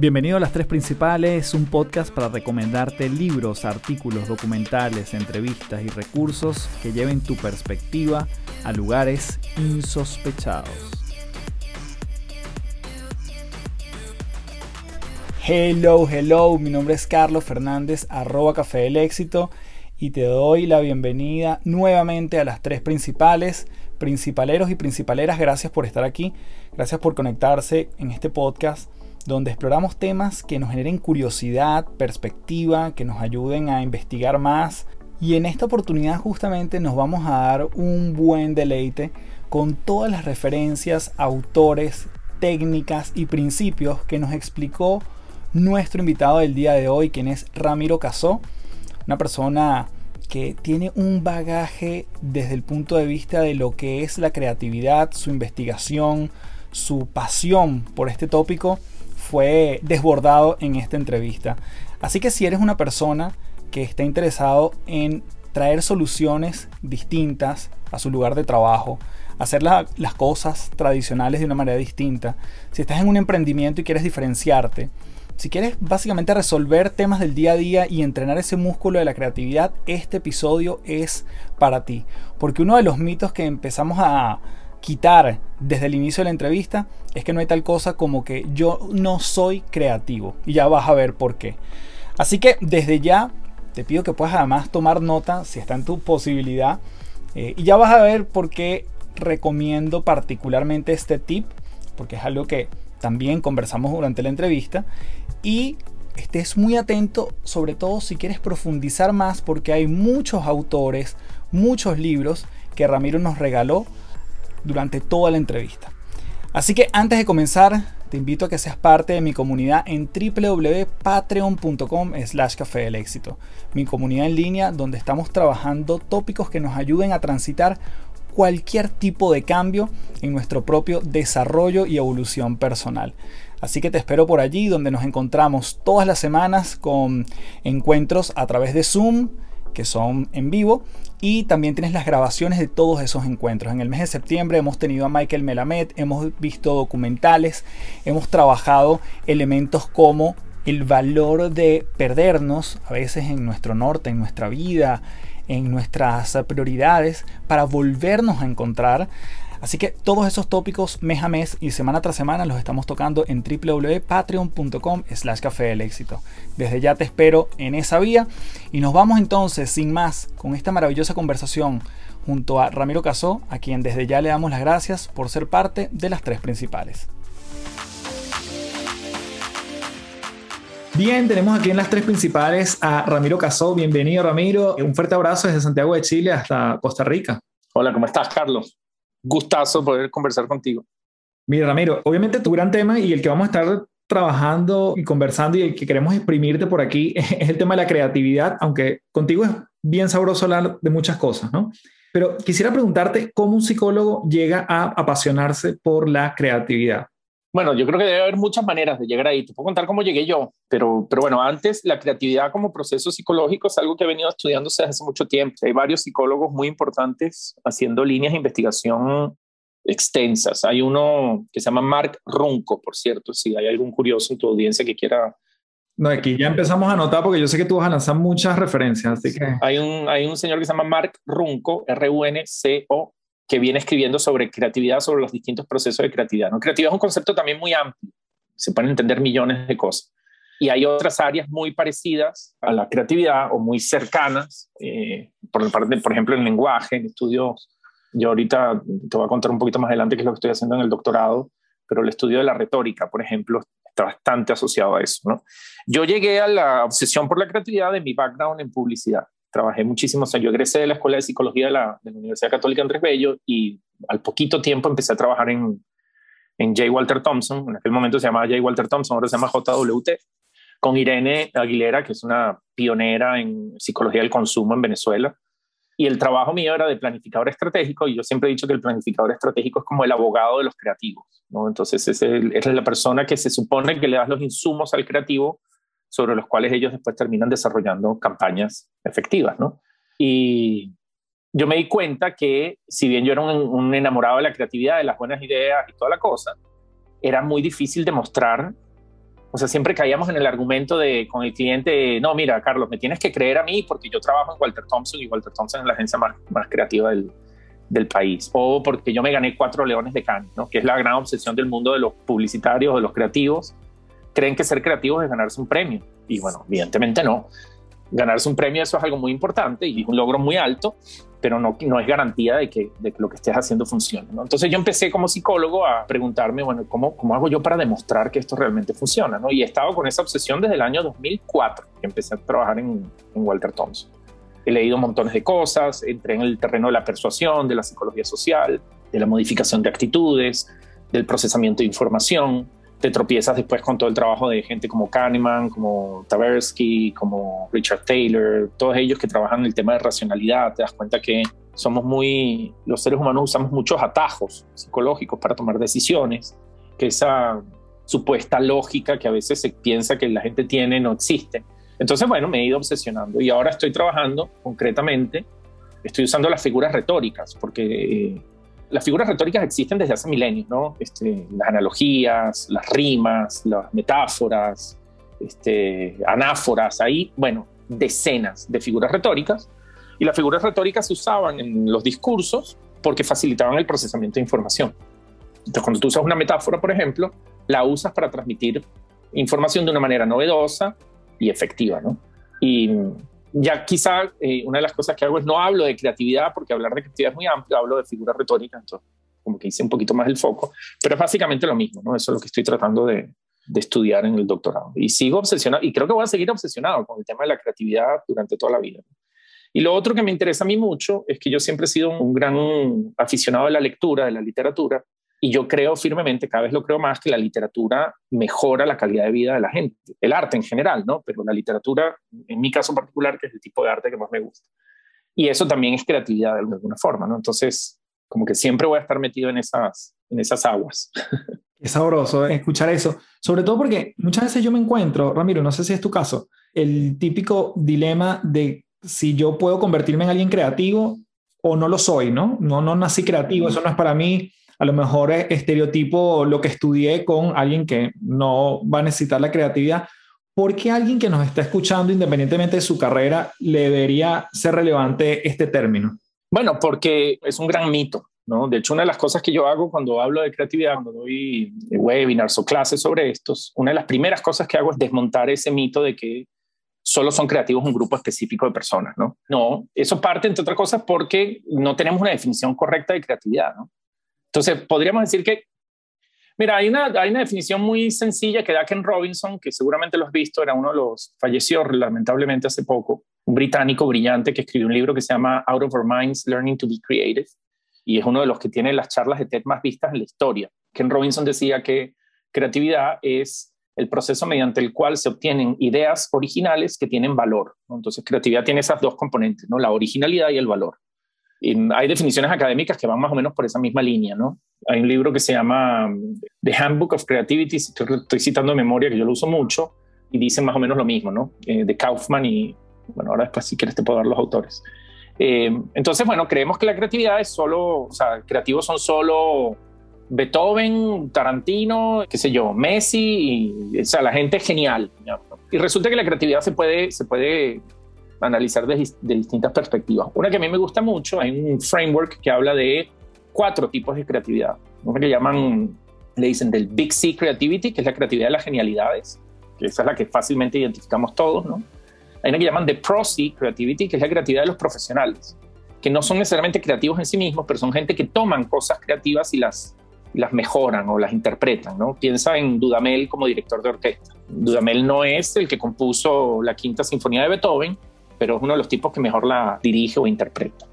Bienvenido a Las Tres Principales, un podcast para recomendarte libros, artículos, documentales, entrevistas y recursos que lleven tu perspectiva a lugares insospechados. Hello, hello, mi nombre es Carlos Fernández, arroba Café del Éxito y te doy la bienvenida nuevamente a Las Tres Principales. Principaleros y principaleras, gracias por estar aquí, gracias por conectarse en este podcast donde exploramos temas que nos generen curiosidad, perspectiva, que nos ayuden a investigar más. Y en esta oportunidad justamente nos vamos a dar un buen deleite con todas las referencias, autores, técnicas y principios que nos explicó nuestro invitado del día de hoy, quien es Ramiro Casó, una persona que tiene un bagaje desde el punto de vista de lo que es la creatividad, su investigación, su pasión por este tópico fue desbordado en esta entrevista. Así que si eres una persona que está interesado en traer soluciones distintas a su lugar de trabajo, hacer las cosas tradicionales de una manera distinta, si estás en un emprendimiento y quieres diferenciarte, si quieres básicamente resolver temas del día a día y entrenar ese músculo de la creatividad, este episodio es para ti. Porque uno de los mitos que empezamos a, quitar desde el inicio de la entrevista es que no hay tal cosa como que yo no soy creativo. Y ya vas a ver por qué. Así que desde ya te pido que puedas además tomar nota si está en tu posibilidad. Eh, y ya vas a ver por qué recomiendo particularmente este tip. Porque es algo que también conversamos durante la entrevista. Y estés muy atento, sobre todo si quieres profundizar más, porque hay muchos autores, muchos libros que Ramiro nos regaló durante toda la entrevista. Así que antes de comenzar, te invito a que seas parte de mi comunidad en www.patreon.com slash café del éxito. Mi comunidad en línea donde estamos trabajando tópicos que nos ayuden a transitar cualquier tipo de cambio en nuestro propio desarrollo y evolución personal. Así que te espero por allí donde nos encontramos todas las semanas con encuentros a través de Zoom, que son en vivo y también tienes las grabaciones de todos esos encuentros. En el mes de septiembre hemos tenido a Michael Melamed, hemos visto documentales, hemos trabajado elementos como el valor de perdernos a veces en nuestro norte, en nuestra vida, en nuestras prioridades, para volvernos a encontrar. Así que todos esos tópicos mes a mes y semana tras semana los estamos tocando en www.patreon.com slash café del éxito. Desde ya te espero en esa vía y nos vamos entonces sin más con esta maravillosa conversación junto a Ramiro Casó, a quien desde ya le damos las gracias por ser parte de las tres principales. Bien, tenemos aquí en las tres principales a Ramiro Casó. Bienvenido, Ramiro. Un fuerte abrazo desde Santiago de Chile hasta Costa Rica. Hola, ¿cómo estás, Carlos? Gustazo poder conversar contigo. Mira, Ramiro, obviamente tu gran tema y el que vamos a estar trabajando y conversando y el que queremos exprimirte por aquí es el tema de la creatividad, aunque contigo es bien sabroso hablar de muchas cosas, ¿no? Pero quisiera preguntarte cómo un psicólogo llega a apasionarse por la creatividad. Bueno, yo creo que debe haber muchas maneras de llegar ahí. Te puedo contar cómo llegué yo, pero, pero bueno, antes la creatividad como proceso psicológico es algo que he venido estudiándose desde hace mucho tiempo. Hay varios psicólogos muy importantes haciendo líneas de investigación extensas. Hay uno que se llama Mark Runco, por cierto, si hay algún curioso en tu audiencia que quiera... No, aquí ya empezamos a anotar porque yo sé que tú vas a lanzar muchas referencias, así que... Hay un, hay un señor que se llama Mark Runco, R-U-N-C-O, que viene escribiendo sobre creatividad, sobre los distintos procesos de creatividad. ¿no? Creatividad es un concepto también muy amplio, se pueden entender millones de cosas. Y hay otras áreas muy parecidas a la creatividad o muy cercanas, eh, por, parte, por ejemplo, en lenguaje, en estudios. Yo ahorita te voy a contar un poquito más adelante qué es lo que estoy haciendo en el doctorado, pero el estudio de la retórica, por ejemplo, está bastante asociado a eso. ¿no? Yo llegué a la obsesión por la creatividad de mi background en publicidad trabajé muchísimo, o sea, yo egresé de la Escuela de Psicología de la, de la Universidad Católica Andrés Bello y al poquito tiempo empecé a trabajar en, en J. Walter Thompson, en aquel momento se llamaba J. Walter Thompson, ahora se llama JWT, con Irene Aguilera, que es una pionera en psicología del consumo en Venezuela. Y el trabajo mío era de planificador estratégico, y yo siempre he dicho que el planificador estratégico es como el abogado de los creativos, ¿no? Entonces es, es la persona que se supone que le das los insumos al creativo sobre los cuales ellos después terminan desarrollando campañas efectivas, ¿no? Y yo me di cuenta que si bien yo era un, enamorado de la creatividad, de las buenas ideas y toda la cosa, era muy difícil demostrar O sea, siempre caíamos en el argumento de con el cliente, no, mira, Carlos, me tienes que creer a mí porque yo trabajo en Walter Thompson y Walter Thompson es la agencia más, creativa del, del país. O porque yo me gané cuatro leones de Cannes, ¿no? que es la gran obsesión del mundo de los publicitarios, de los creativos. Creen que ser creativos es ganarse un premio. Y bueno, evidentemente no. Ganarse un premio eso es algo muy importante y es un logro muy alto, pero no, no es garantía de que, de que lo que estés haciendo funcione. ¿no? Entonces yo empecé como psicólogo a preguntarme, bueno, ¿cómo, ¿cómo hago yo para demostrar que esto realmente funciona? ¿no? Y he estado con esa obsesión desde el año 2004, que empecé a trabajar en, en Walter Thompson. He leído montones de cosas, entré en el terreno de la persuasión, de la psicología social, de la modificación de actitudes, del procesamiento de información, te tropiezas después con todo el trabajo de gente como Kahneman, como Tversky, como Richard Taylor, todos ellos que trabajan el tema de racionalidad, te das cuenta que somos muy, los seres humanos usamos muchos atajos psicológicos para tomar decisiones, que esa supuesta lógica que a veces se piensa que la gente tiene no existe. Entonces, bueno, me he ido obsesionando y ahora estoy trabajando concretamente, estoy usando las figuras retóricas, porque eh, las figuras retóricas existen desde hace milenios, ¿no? Este, las analogías, las rimas, las metáforas, este, anáforas, ahí, bueno, decenas de figuras retóricas. Y las figuras retóricas se usaban en los discursos porque facilitaban el procesamiento de información. Entonces, cuando tú usas una metáfora, por ejemplo, la usas para transmitir información de una manera novedosa y efectiva, ¿no? Y ya quizá eh, una de las cosas que hago es no hablo de creatividad, porque hablar de creatividad es muy amplio, hablo de figura retórica, entonces como que hice un poquito más el foco, pero es básicamente lo mismo, ¿no? Eso es lo que estoy tratando de, estudiar en el doctorado. Y sigo obsesionado, y creo que voy a seguir obsesionado con el tema de la creatividad durante toda la vida. Y lo otro que me interesa a mí mucho es que yo siempre he sido un gran aficionado de la lectura, de la literatura, y yo creo firmemente, cada vez lo creo más, que la literatura mejora la calidad de vida de la gente, el arte en general, ¿no? Pero la literatura, en mi caso particular, que es el tipo de arte que más me gusta. Y eso también es creatividad de alguna forma, ¿no? Entonces, como que siempre voy a estar metido en esas, en esas aguas. Es sabroso escuchar eso, sobre todo porque muchas veces yo me encuentro, Ramiro, no sé si es tu caso, el típico dilema de si yo puedo convertirme en alguien creativo o no lo soy, ¿no? No, no nací creativo, eso no es para mí a lo mejor estereotipo lo que estudié con alguien que no va a necesitar la creatividad. ¿Por qué alguien que nos está escuchando, independientemente de su carrera, le debería ser relevante este término? Bueno, porque es un gran mito. ¿no? De hecho, una de las cosas que yo hago cuando hablo de creatividad, cuando doy webinars o clases sobre estos, una de las primeras cosas que hago es desmontar ese mito de que solo son creativos un grupo específico de personas, ¿no? No, eso parte, entre otras cosas, porque no tenemos una definición correcta de creatividad, ¿no? Entonces, podríamos decir que, mira, hay una, hay una definición muy sencilla que da Ken Robinson, que seguramente lo has visto, era uno de los, falleció lamentablemente hace poco, un británico brillante que escribió un libro que se llama Out of Our Minds, Learning to be Creative, y es uno de los que tiene las charlas de TED más vistas en la historia. Ken Robinson decía que creatividad es el proceso mediante el cual se obtienen ideas originales que tienen valor. Entonces, creatividad tiene esas dos componentes, ¿no? la originalidad y el valor hay definiciones académicas que van más o menos por esa misma línea, ¿no? Hay un libro que se llama um, The Handbook of Creativity, estoy, citando de memoria, que yo lo uso mucho, y dice más o menos lo mismo, ¿no? Eh, de Kaufman y, bueno, ahora después si quieres te puedo dar los autores. Eh, entonces, bueno, creemos que la creatividad es solo, o sea, creativos son solo Beethoven, Tarantino, qué sé yo, Messi, y, o sea, la gente es genial. Y resulta que la creatividad se puede, se puede analizar de, distintas perspectivas. Una que a mí me gusta mucho, hay un framework que habla de cuatro tipos de creatividad. Una que llaman, le dicen del Big C Creativity, que es la creatividad de las genialidades, que esa es la que fácilmente identificamos todos, ¿no? Hay una que llaman The Pro C Creativity, que es la creatividad de los profesionales, que no son necesariamente creativos en sí mismos, pero son gente que toman cosas creativas y las, las mejoran o las interpretan, ¿no? Piensa en Dudamel como director de orquesta. Dudamel no es el que compuso la quinta sinfonía de Beethoven, pero es uno de los tipos que mejor la dirige o interpreta.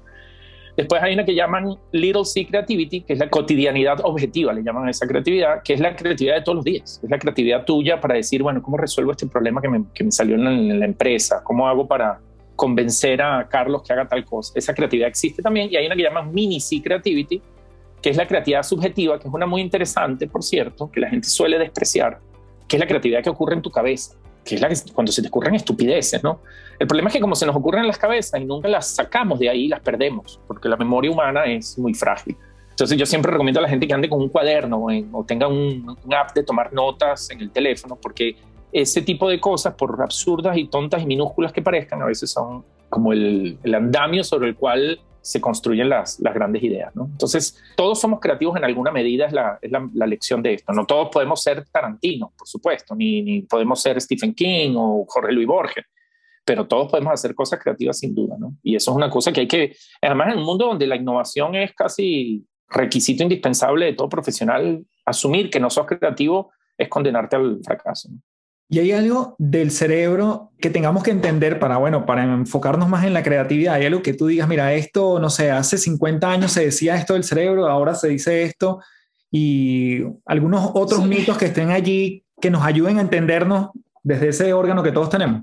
Después hay una que llaman Little C Creativity, que es la cotidianidad objetiva, le llaman a esa creatividad, que es la creatividad de todos los días. Es la creatividad tuya para decir, bueno, ¿cómo resuelvo este problema que me, que me salió en la, empresa? ¿Cómo hago para convencer a Carlos que haga tal cosa? Esa creatividad existe también. Y hay una que llaman Mini C Creativity, que es la creatividad subjetiva, que es una muy interesante, por cierto, que la gente suele despreciar, que es la creatividad que ocurre en tu cabeza que es la que cuando se te ocurren estupideces, ¿no? El problema es que como se nos ocurren en las cabezas y nunca las sacamos de ahí, las perdemos, porque la memoria humana es muy frágil. Entonces yo siempre recomiendo a la gente que ande con un cuaderno o, tenga un, app de tomar notas en el teléfono, porque ese tipo de cosas, por absurdas y tontas y minúsculas que parezcan, a veces son como el, andamio sobre el cual se construyen las, grandes ideas. Entonces, todos somos creativos en alguna medida, es, la, lección de esto. No todos podemos ser Tarantino, por supuesto, ni, ni podemos ser Stephen King o Jorge Luis Borges, pero todos podemos hacer cosas creativas sin duda. ¿no? Y eso es una cosa que hay que, además en un mundo donde la innovación es casi requisito indispensable de todo profesional, asumir que no sos creativo es condenarte al fracaso. Y hay algo del cerebro que tengamos que entender para, bueno, para enfocarnos más en la creatividad. Hay algo que tú digas, mira, esto, no sé, hace 50 años se decía esto del cerebro, ahora se dice esto, y algunos otros mitos que estén allí que nos ayuden a entendernos desde ese órgano que todos tenemos.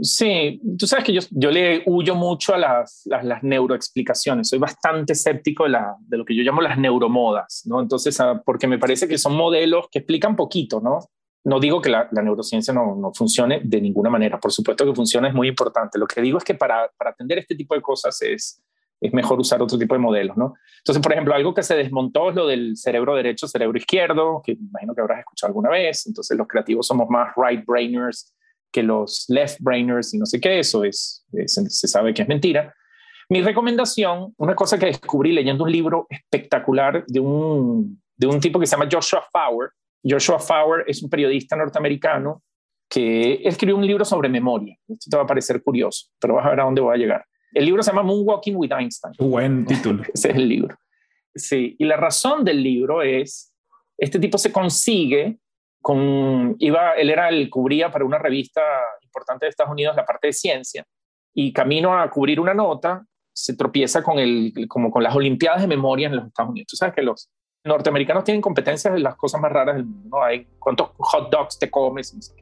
Sí, tú sabes que yo, yo le huyo mucho a las, las, neuroexplicaciones. Soy bastante escéptico de, la, de, lo que yo llamo las neuromodas, ¿no? Entonces, ah, porque me parece que son modelos que explican poquito, ¿no? No digo que la, neurociencia no, funcione de ninguna manera. Por supuesto que funciona, es muy importante. Lo que digo es que para, para atender este tipo de cosas es, mejor usar otro tipo de modelos, ¿no? Entonces, por ejemplo, algo que se desmontó es lo del cerebro derecho, cerebro izquierdo, que imagino que habrás escuchado alguna vez. Entonces, los creativos somos más right-brainers que los left brainers y no sé qué, eso es, se, sabe que es mentira. Mi recomendación, una cosa que descubrí leyendo un libro espectacular de un, de un tipo que se llama Joshua Fauer. Joshua Fauer es un periodista norteamericano que escribió un libro sobre memoria. Esto te va a parecer curioso, pero vas a ver a dónde voy a llegar. El libro se llama Moonwalking with Einstein. Buen título. Ese es el libro. Sí, y la razón del libro es, este tipo se consigue con, iba, él era el, cubría para una revista importante de Estados Unidos la parte de ciencia y camino a cubrir una nota se tropieza con, el, como con las Olimpiadas de Memoria en los Estados Unidos. Tú sabes que los norteamericanos tienen competencias de las cosas más raras del mundo, ¿no? Hay cuántos hot dogs te comes.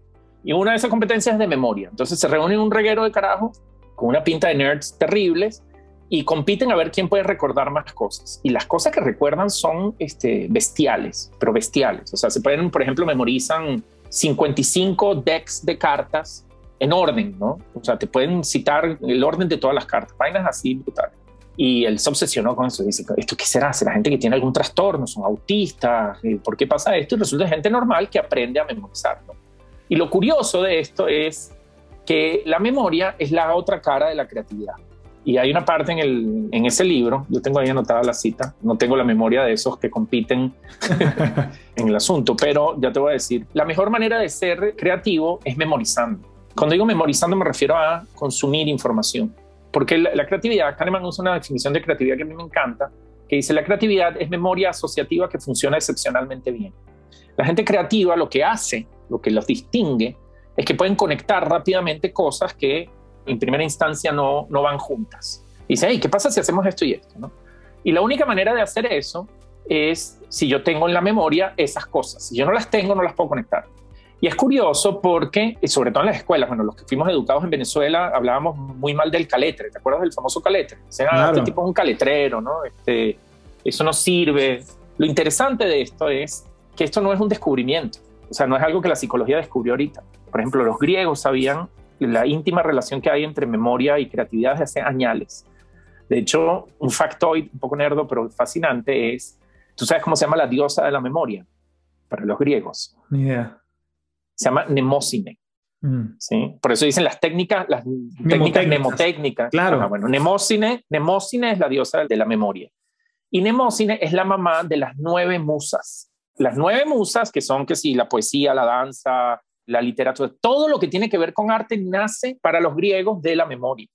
Y una de esas competencias es de memoria. Entonces se reúnen un reguero de carajo con una pinta de nerds terribles y compiten a ver quién puede recordar más cosas. Y las cosas que recuerdan son este, bestiales, pero bestiales. O sea, se pueden, por ejemplo, memorizan 55 decks de cartas en orden, ¿no? O sea, te pueden citar el orden de todas las cartas, vainas así brutales. Y él se obsesionó con eso. Dice, ¿esto qué será? ¿Será gente que tiene algún trastorno? ¿Son autistas? Eh, ¿Por qué pasa esto? Y resulta gente normal que aprende a memorizar, ¿no? Y lo curioso de esto es que la memoria es la otra cara de la creatividad. Y hay una parte en, el, en ese libro, yo tengo ahí anotada la cita, no tengo la memoria de esos que compiten en el asunto, pero ya te voy a decir, la mejor manera de ser creativo es memorizando. Cuando digo memorizando me refiero a consumir información, porque la, la creatividad, Kahneman usa una definición de creatividad que a mí me encanta, que dice la creatividad es memoria asociativa que funciona excepcionalmente bien. La gente creativa lo que hace, lo que los distingue, es que pueden conectar rápidamente cosas que en primera instancia no, no van juntas. Dice, hey, ¿qué pasa si hacemos esto y esto? ¿no? Y la única manera de hacer eso es si yo tengo en la memoria esas cosas. Si yo no las tengo, no las puedo conectar. Y es curioso porque, y sobre todo en las escuelas, bueno, los que fuimos educados en Venezuela hablábamos muy mal del caletre. ¿Te acuerdas del famoso caletre? O sea, ah, este tipo es un caletrero, ¿no? Este, eso no sirve. Lo interesante de esto es que esto no es un descubrimiento. O sea, no es algo que la psicología descubrió ahorita. Por ejemplo, los griegos sabían la íntima relación que hay entre memoria y creatividad desde hace años. De hecho, un factoid un poco nerdo, pero fascinante es, ¿tú sabes cómo se llama la diosa de la memoria para los griegos? Ni idea. Se llama Nemocine. Mm. ¿sí? Por eso dicen las técnicas, las técnicas mnemotécnicas. Claro. bueno, Nemocine, Nemocine es la diosa de la memoria. Y Nemocine es la mamá de las nueve musas. Las nueve musas, que son que sí, la poesía, la danza, la literatura, todo lo que tiene que ver con arte nace para los griegos de la memoria.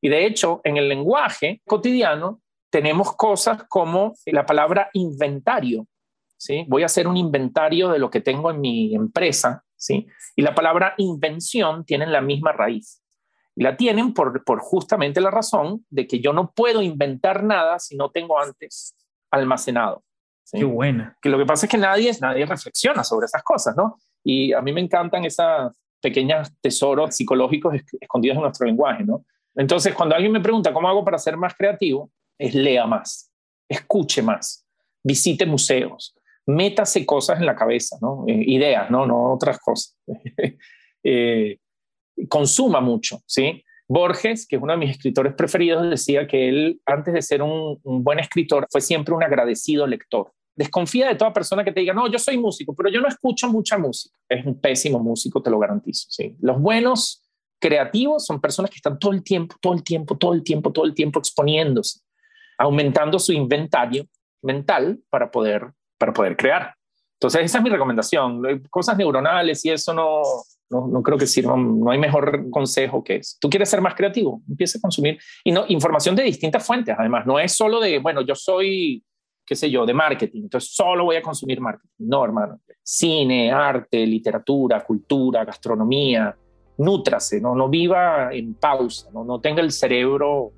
Y de hecho, en el lenguaje cotidiano tenemos cosas como la palabra inventario. ¿Sí? Voy a hacer un inventario de lo que tengo en mi empresa. ¿sí? Y la palabra invención tienen la misma raíz. Y la tienen por, por justamente la razón de que yo no puedo inventar nada si no tengo antes almacenado. Qué buena. Que lo que pasa es que nadie, nadie reflexiona sobre esas cosas, ¿no? Y a mí me encantan esos pequeños tesoros psicológicos escondidos en nuestro lenguaje, ¿no? Entonces, cuando alguien me pregunta cómo hago para ser más creativo, es lea más, escuche más, visite museos, métase cosas en la cabeza, ¿no? Eh, ideas, ¿no? No otras cosas. Eh, consuma mucho, ¿sí? Borges, que es uno de mis escritores preferidos, decía que él, antes de ser un, buen escritor, fue siempre un agradecido lector. Desconfía de toda persona que te diga, no, yo soy músico, pero yo no escucho mucha música. Es un pésimo músico, te lo garantizo. ¿sí? Los buenos creativos son personas que están todo el tiempo, todo el tiempo, todo el tiempo, todo el tiempo exponiéndose, aumentando su inventario mental para poder, para poder crear. Entonces, esa es mi recomendación. Cosas neuronales y eso no, no, no, creo que sirva, no hay mejor consejo que es. Tú quieres ser más creativo, empieza a consumir y no, información de distintas fuentes, además, no es solo de, bueno, yo soy, qué sé yo, de marketing, entonces solo voy a consumir marketing. No, hermano. Cine, arte, literatura, cultura, gastronomía, nútrase, no, no viva en pausa, no, no tenga el cerebro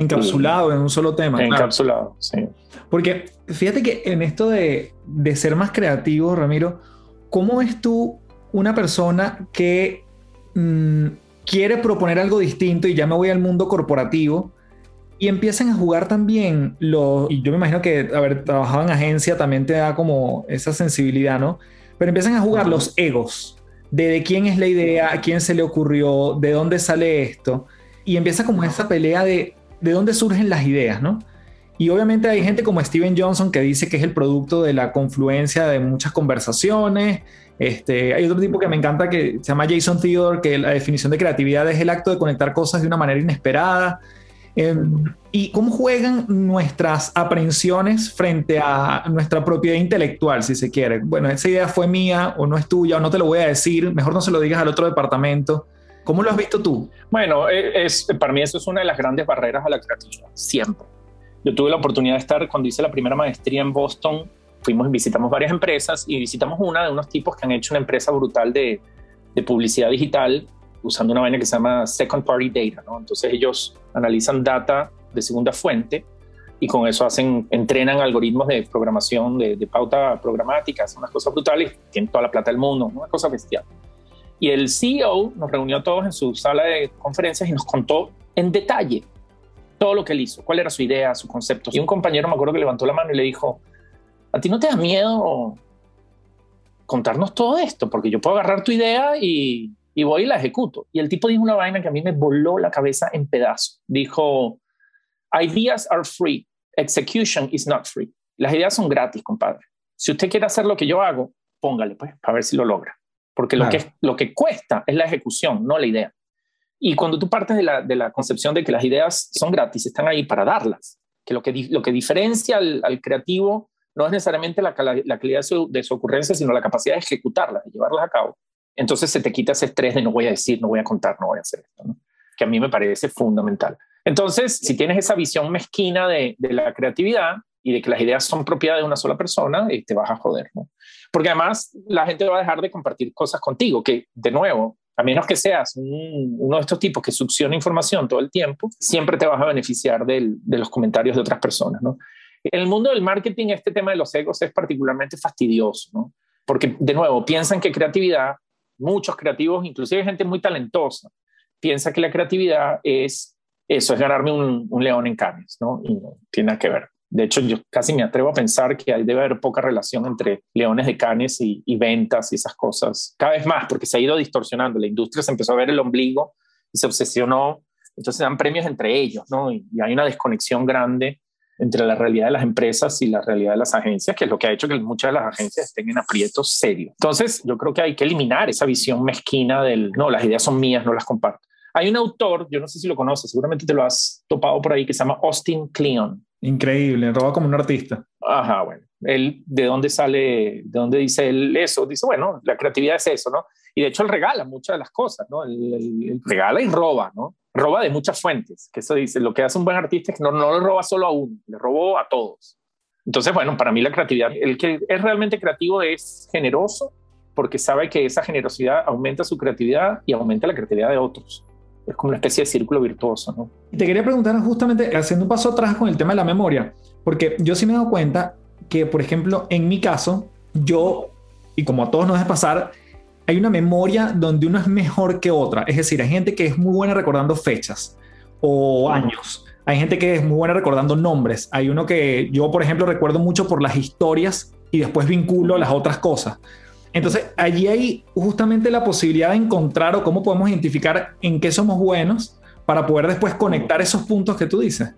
encapsulado en un solo tema. Encapsulado, sí. Porque fíjate que en esto de, de ser más creativo, Ramiro, ¿cómo es tú una persona que mm, quiere proponer algo distinto y ya me voy al mundo corporativo y empiezan a jugar también los, y yo me imagino que haber trabajado en agencia también te da como esa sensibilidad, ¿no? Pero empiezan a jugar los egos, de, de quién es la idea, a quién se le ocurrió, de dónde sale esto, y empieza como esa pelea de de dónde surgen las ideas, ¿no? Y obviamente hay gente como Steven Johnson que dice que es el producto de la confluencia de muchas conversaciones, este, hay otro tipo que me encanta que se llama Jason Theodore, que la definición de creatividad es el acto de conectar cosas de una manera inesperada. Em, y cómo juegan nuestras aprensiones frente a nuestra propiedad intelectual, si se quiere. Bueno, esa idea fue mía o no es tuya o no te lo voy a decir, mejor no se lo digas al otro departamento. ¿Cómo lo has visto tú? Bueno, e, es, para mí eso es una de las grandes barreras a la creatividad, siempre. Yo tuve la oportunidad de estar cuando hice la primera maestría en Boston fuimos y visitamos varias empresas y visitamos una de unos tipos que han hecho una empresa brutal de, de publicidad digital usando una vaina que se llama Second Party Data. ¿no? Entonces ellos analizan data de segunda fuente y con eso hacen, entrenan algoritmos de programación, de, de pauta programática, hacen unas cosas brutales, tienen toda la plata del mundo, una cosa bestial. Y el CEO nos reunió a todos en su sala de conferencias y nos contó en detalle todo lo que él hizo, cuál era su idea, su concepto. Y un compañero me acuerdo que levantó la mano y le dijo, ¿a ti no te da miedo contarnos todo esto? Porque yo puedo agarrar tu idea y, voy y la ejecuto. Y el tipo dijo una vaina que a mí me voló la cabeza en pedazos. Dijo, ideas are free, execution is not free. Las ideas son gratis, compadre. Si usted quiere hacer lo que yo hago, póngale, pues, para ver si lo logra. Porque lo, que, lo que cuesta es la ejecución, no la idea. Y cuando tú partes de la, de la concepción de que las ideas son gratis, están ahí para darlas, que lo que, lo que diferencia al, al creativo no es necesariamente la, la calidad de su, ocurrencia, sino la capacidad de ejecutarlas, de llevarlas a cabo. Entonces se te quita ese estrés de no voy a decir, no voy a contar, no voy a hacer esto, que a mí me parece fundamental. Entonces, si tienes esa visión mezquina de, de la creatividad y de que las ideas son propiedad de una sola persona, eh, te vas a joder, ¿no? Porque además la gente va a dejar de compartir cosas contigo, que de nuevo, a menos que seas uno de estos tipos que succiona información todo el tiempo, siempre te vas a beneficiar de los comentarios de otras personas, ¿no? En el mundo del marketing, este tema de los egos es particularmente fastidioso, ¿no? Porque, de nuevo, piensan que creatividad, muchos creativos, inclusive gente muy talentosa, piensa que la creatividad es eso, es ganarme un, león en Cannes, ¿no? Y no tiene nada que ver. De hecho, yo casi me atrevo a pensar que hay, debe haber poca relación entre leones de canes y, ventas y esas cosas. Cada vez más, porque se ha ido distorsionando. La industria se empezó a ver el ombligo y se obsesionó. Entonces dan premios entre ellos, ¿no? Y, y hay una desconexión grande entre la realidad de las empresas y la realidad de las agencias, que es lo que ha hecho que muchas de las agencias estén en aprietos serios. Entonces, yo creo que hay que eliminar esa visión mezquina del, no, las ideas son mías, no las comparto. Hay un autor, yo no sé si lo conoces, seguramente te lo has topado por ahí, que se llama Austin Kleon. Increíble, roba como un artista. Ajá, bueno. Él, ¿de dónde sale, de dónde dice él eso? Dice, bueno, la creatividad es eso, ¿no? Y de hecho él regala muchas de las cosas, ¿no? él regala y roba, ¿no? roba de muchas fuentes, que eso dice, lo que hace un buen artista es que no, no le roba solo a uno, le robó a todos. Entonces, bueno, para mí la creatividad, el que es realmente creativo es generoso porque sabe que esa generosidad aumenta su creatividad y aumenta la creatividad de otros. Es como una especie de círculo virtuoso, ¿no? Te quería preguntar justamente, haciendo un paso atrás con el tema de la memoria, porque yo sí me he dado cuenta que, por ejemplo, en mi caso, yo, y como a todos nos debe pasar, hay una memoria donde uno es mejor que otra. Es decir, hay gente que es muy buena recordando fechas o años. Hay gente que es muy buena recordando nombres. Hay uno que yo, por ejemplo, recuerdo mucho por las historias y después vinculo las otras cosas. Entonces, allí hay justamente la posibilidad de encontrar o cómo podemos identificar en qué somos buenos para poder después conectar esos puntos que tú dices?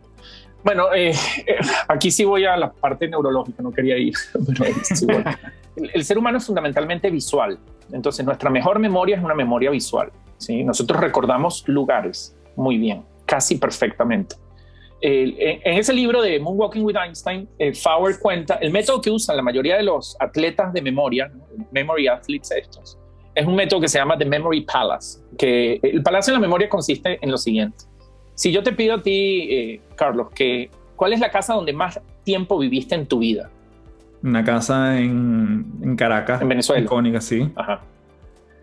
Bueno, eh, eh, aquí sí voy a la parte neurológica, no quería ir, el, ser humano es fundamentalmente visual, entonces nuestra mejor memoria es una memoria visual. ¿sí? Nosotros recordamos lugares muy bien, casi perfectamente. En ese libro de Moonwalking with Einstein, eh, Fowler cuenta el método que usan la mayoría de los atletas de memoria, memory athletes estos, es un método que se llama The Memory Palace, que el palacio de la memoria consiste en lo siguiente si yo te pido a ti, eh, Carlos, que ¿cuál es la casa donde más tiempo viviste en tu vida? Una casa en, en Caracas. En Venezuela. Icónica, sí. Ajá.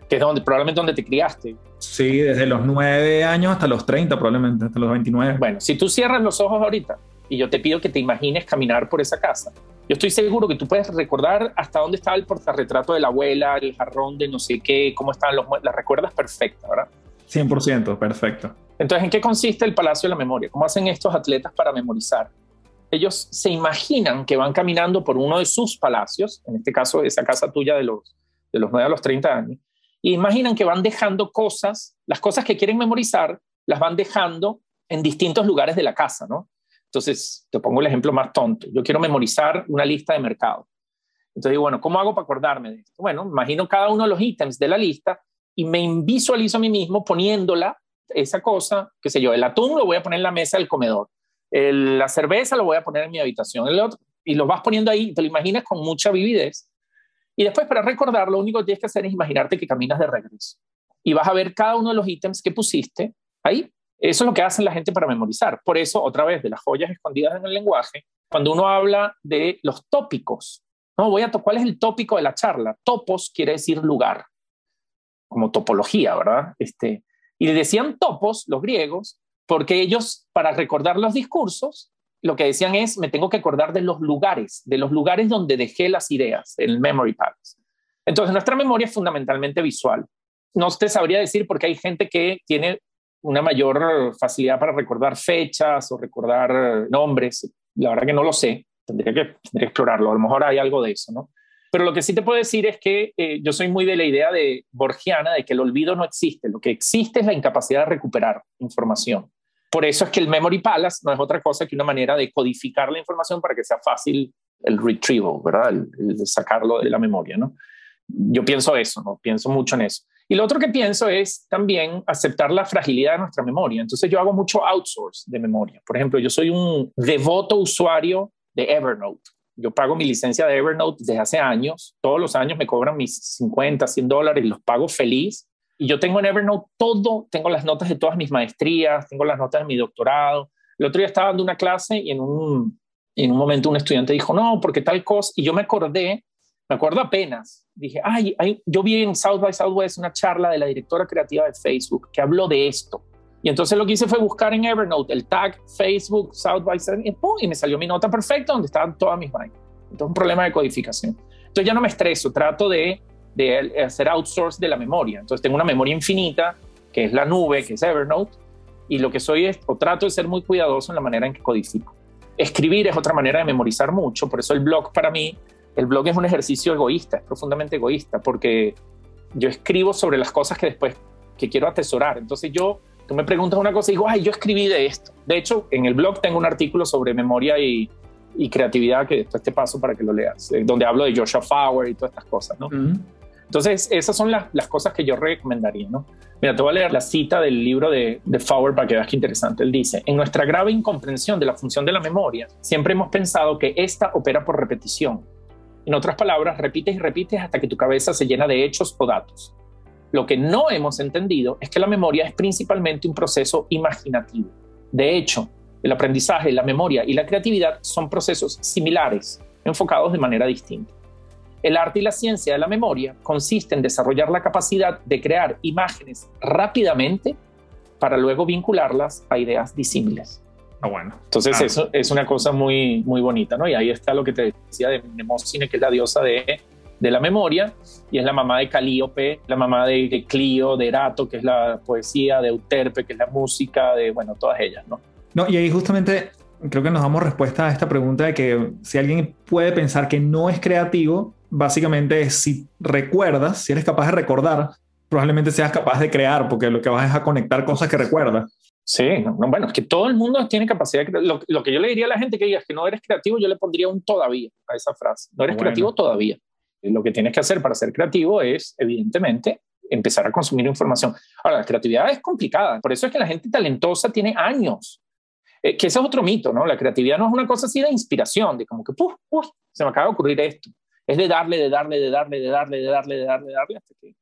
Que es donde, probablemente donde te criaste. Sí, desde los nueve años hasta los 30, probablemente, hasta los 29. Bueno, si tú cierras los ojos ahorita y yo te pido que te imagines caminar por esa casa, yo estoy seguro que tú puedes recordar hasta dónde estaba el portarretrato de la abuela, el jarrón de no sé qué, cómo estaban los las recuerdas perfecta, ¿verdad? 100%, perfecto. Entonces, ¿en qué consiste el Palacio de la Memoria? ¿Cómo hacen estos atletas para memorizar? Ellos se imaginan que van caminando por uno de sus palacios, en este caso esa casa tuya de los, de los 9 a los 30 años, y imaginan que van dejando cosas, las cosas que quieren memorizar, las van dejando en distintos lugares de la casa, ¿no? Entonces, te pongo el ejemplo más tonto. Yo quiero memorizar una lista de mercado. Entonces digo, bueno, ¿cómo hago para acordarme de esto? Bueno, imagino cada uno de los ítems de la lista y me visualizo a mí mismo poniéndola esa cosa, qué sé yo, el atún lo voy a poner en la mesa del comedor, la cerveza lo voy a poner en mi habitación, el otro, y lo vas poniendo ahí, te lo imaginas con mucha vividez. Y después para recordar, lo único que tienes que hacer es imaginarte que caminas de regreso. Y vas a ver cada uno de los ítems que pusiste ahí. Eso es lo que hacen la gente para memorizar. Por eso, otra vez, de las joyas escondidas en el lenguaje, cuando uno habla de los tópicos, no voy a ¿cuál es el tópico de la charla? Topos quiere decir lugar, como topología, ¿verdad? Este, y le decían topos, los griegos, porque ellos, para recordar los discursos, lo que decían es, me tengo que acordar de los lugares, de los lugares donde dejé las ideas, el memory palace. Entonces, nuestra memoria es fundamentalmente visual. No te sabría decir porque hay gente que tiene una mayor facilidad para recordar fechas o recordar nombres. La verdad que no lo sé, tendría que, tendría que explorarlo. A lo mejor hay algo de eso, ¿no? Pero lo que sí te puedo decir es que eh, yo soy muy de la idea de Borgiana de que el olvido no existe. Lo que existe es la incapacidad de recuperar información. Por eso es que el Memory Palace no es otra cosa que una manera de codificar la información para que sea fácil el retrieval, ¿verdad? El, sacarlo de la memoria, ¿no? Yo pienso eso, ¿no? Pienso mucho en eso. Y lo otro que pienso es también aceptar la fragilidad de nuestra memoria. Entonces yo hago mucho outsource de memoria. Por ejemplo, yo soy un devoto usuario de Evernote yo pago mi licencia de Evernote desde hace años. Todos los años me cobran mis 50, 100 dólares y los pago feliz. Y yo tengo en Evernote todo, tengo las notas de todas mis maestrías, tengo las notas de mi doctorado. El otro día estaba dando una clase y en un, en un momento un estudiante dijo, no, porque tal cosa. Y yo me acordé, me acuerdo apenas, dije, ay, ay, yo vi en South by Southwest una charla de la directora creativa de Facebook que habló de esto. Y entonces lo que hice fue buscar en Evernote el tag Facebook South by Southwest y, me salió mi nota perfecta donde estaban todas mis vainas. Entonces, un problema de codificación. Entonces ya no me estreso, trato de, de hacer outsource de la memoria. Entonces tengo una memoria infinita, que es la nube, que es Evernote, y lo que soy es, o trato de ser muy cuidadoso en la manera en que codifico. Escribir es otra manera de memorizar mucho, por eso el blog para mí, el blog es un ejercicio egoísta, es profundamente egoísta, porque yo escribo sobre las cosas que después que quiero atesorar. Entonces yo Tú me preguntas una cosa y digo, ay, yo escribí de esto. De hecho, en el blog tengo un artículo sobre memoria y, creatividad que después te paso para que lo leas, eh, donde hablo de Joshua Fowler y todas estas cosas, ¿no? Entonces, esas son las, cosas que yo recomendaría, ¿no? Mira, te voy a leer la cita del libro de, de Fowler para que veas qué interesante. Él dice, en nuestra grave incomprensión de la función de la memoria, siempre hemos pensado que esta opera por repetición. En otras palabras, repites y repites hasta que tu cabeza se llena de hechos o datos. Lo que no hemos entendido es que la memoria es principalmente un proceso imaginativo. De hecho, el aprendizaje, la memoria y la creatividad son procesos similares, enfocados de manera distinta. El arte y la ciencia de la memoria consiste en desarrollar la capacidad de crear imágenes rápidamente para luego vincularlas a ideas disímiles. Ah, bueno. Entonces, eso es una cosa muy, muy bonita, ¿no? Y ahí está lo que te decía de Mnemosine, que es la diosa de de la memoria, y es la mamá de Calíope, la mamá de, Clio, de Erato, que es la poesía, de Euterpe, que es la música, de, bueno, todas ellas, ¿no? No, y ahí justamente creo que nos damos respuesta a esta pregunta de que si alguien puede pensar que no es creativo, básicamente es si recuerdas, si eres capaz de recordar, probablemente seas capaz de crear, porque lo que vas es a conectar cosas que recuerdas. Sí, bueno, es que todo el mundo tiene capacidad. Lo, lo, que yo le diría a la gente que diga que no eres creativo, yo le pondría un todavía a esa frase. No eres creativo todavía. Lo que tienes que hacer para ser creativo es, evidentemente, empezar a consumir información. Ahora, la creatividad es complicada. Por eso es que la gente talentosa tiene años. Eh, que ese es otro mito, ¿no? La creatividad no es una cosa así de inspiración, de como que, ¡puf! se me acaba de ocurrir esto. Es de darle, de darle, de darle, de darle, de darle, de darle, de darle, hasta que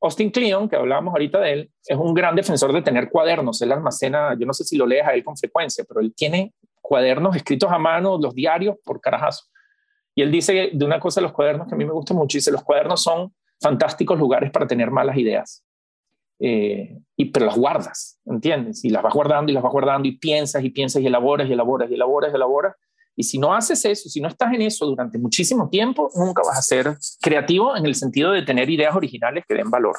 Austin Kleon, que hablábamos ahorita de él, es un gran defensor de tener cuadernos. Él almacena, yo no sé si lo lees a él con frecuencia, pero él tiene cuadernos escritos a mano, los diarios, por carajazo. Y él dice de una cosa los cuadernos que a mí me gusta mucho, dice, los cuadernos son fantásticos lugares para tener malas ideas. Eh, y, pero las guardas, ¿entiendes? Y las vas guardando y las vas guardando y piensas y piensas y elaboras y elaboras y elaboras y elaboras y si no haces eso, si no estás en eso durante muchísimo tiempo, nunca vas a ser creativo en el sentido de tener ideas originales que den valor.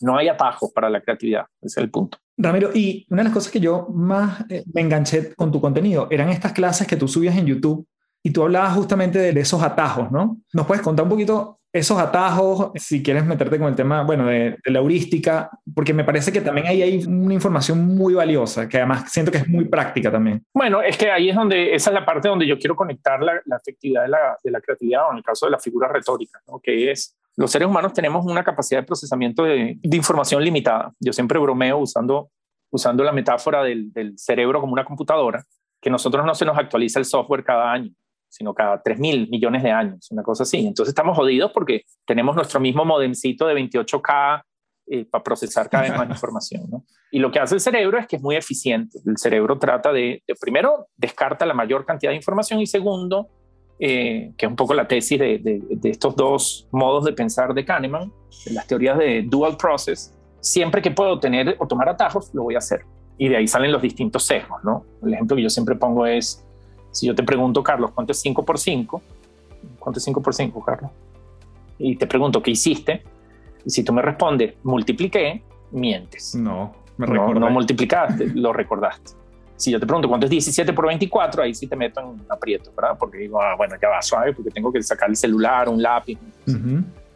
No hay atajos para la creatividad, ese es el punto. Ramiro, y una de las cosas que yo más eh, me enganché con tu contenido eran estas clases que tú subías en YouTube y tú hablabas justamente de esos atajos, ¿no? ¿Nos puedes contar un poquito esos atajos, si quieres meterte con el tema, bueno, de, la heurística, porque me parece que también ahí hay una información muy valiosa, que además siento que es muy práctica también. Bueno, es que ahí es donde, esa es la parte donde yo quiero conectar la, la efectividad de la, creatividad, o en el caso de la figura retórica, ¿no? que es, los seres humanos tenemos una capacidad de procesamiento de, información limitada. Yo siempre bromeo usando, usando la metáfora del cerebro como una computadora, que nosotros no se nos actualiza el software cada año sino cada 3 mil millones de años, una cosa así. Entonces estamos jodidos porque tenemos nuestro mismo modemcito de 28K eh, para procesar cada vez más información. ¿no? Y lo que hace el cerebro es que es muy eficiente. El cerebro trata de, primero, descarta la mayor cantidad de información y segundo, eh, que es un poco la tesis de, de, estos dos modos de pensar de Kahneman, de las teorías de dual process, siempre que puedo tener o tomar atajos, lo voy a hacer. Y de ahí salen los distintos sesgos. ¿no? El ejemplo que yo siempre pongo es, si yo te pregunto, Carlos, ¿cuánto es 5 por 5? ¿Cuánto es 5 por 5, Carlos? Y te pregunto, ¿qué hiciste? Y si tú me respondes, multipliqué, mientes. No, me no, no multiplicaste, lo recordaste. Si yo te pregunto cuánto es 17 por 24, ahí sí te meto en aprieto, ¿verdad? Porque digo, ah, bueno, ya va suave, porque tengo que sacar el celular, un lápiz.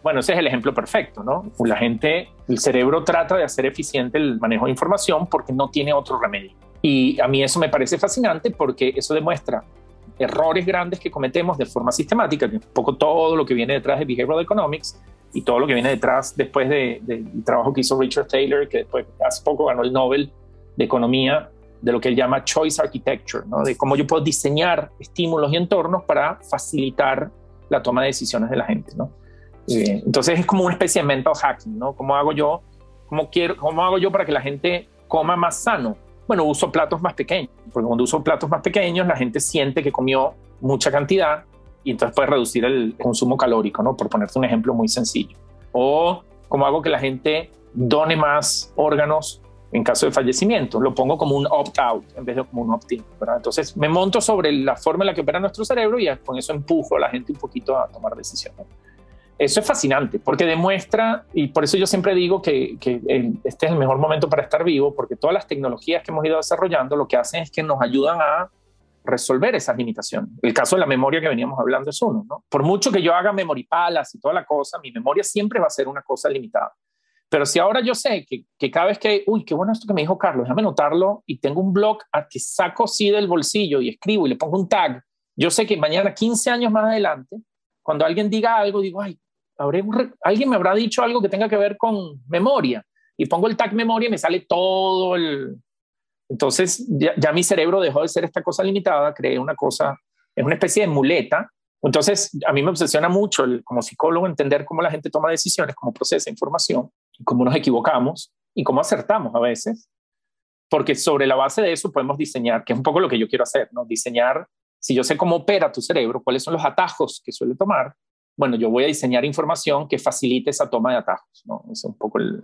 Bueno, ese es el ejemplo perfecto, ¿no? La gente, el cerebro trata de hacer eficiente el manejo de información porque no tiene otro remedio. Y a mí eso me parece fascinante porque eso demuestra errores grandes que cometemos de forma sistemática, que un poco todo lo que viene detrás de Behavioral Economics y todo lo que viene detrás después del de, trabajo que hizo Richard Taylor, que después hace poco ganó el Nobel de Economía, de lo que él llama Choice Architecture, ¿no? de cómo yo puedo diseñar estímulos y entornos para facilitar la toma de decisiones de la gente. ¿no? Eh, entonces es como una especie de mental hacking, ¿no? ¿Cómo hago yo, cómo quiero, cómo hago yo para que la gente coma más sano? Bueno, uso platos más pequeños, porque cuando uso platos más pequeños la gente siente que comió mucha cantidad y entonces puede reducir el consumo calórico, ¿no? Por ponerte un ejemplo muy sencillo. O cómo hago que la gente done más órganos en caso de fallecimiento. Lo pongo como un opt-out en vez de como un opt-in. Entonces me monto sobre la forma en la que opera nuestro cerebro y con eso empujo a la gente un poquito a tomar decisiones. Eso es fascinante porque demuestra, y por eso yo siempre digo que, este es el mejor momento para estar vivo, porque todas las tecnologías que hemos ido desarrollando lo que hacen es que nos ayudan a resolver esas limitaciones. El caso de la memoria que veníamos hablando es uno. ¿no? Por mucho que yo haga memory palas y toda la cosa, mi memoria siempre va a ser una cosa limitada. Pero si ahora yo sé que, que, cada vez que, uy, qué bueno esto que me dijo Carlos, déjame notarlo y tengo un blog a que saco sí del bolsillo y escribo y le pongo un tag, yo sé que mañana, 15 años más adelante, cuando alguien diga algo, digo, ay, alguien me habrá dicho algo que tenga que ver con memoria y pongo el tag memoria y me sale todo el... Entonces ya, mi cerebro dejó de ser esta cosa limitada, creé una cosa, es una especie de muleta. Entonces a mí me obsesiona mucho como psicólogo entender cómo la gente toma decisiones, cómo procesa información, cómo nos equivocamos y cómo acertamos a veces. Porque sobre la base de eso podemos diseñar, que es un poco lo que yo quiero hacer, ¿no? Diseñar, si yo sé cómo opera tu cerebro, cuáles son los atajos que suele tomar, bueno, yo voy a diseñar información que facilite esa toma de atajos, ¿no? Es un poco el...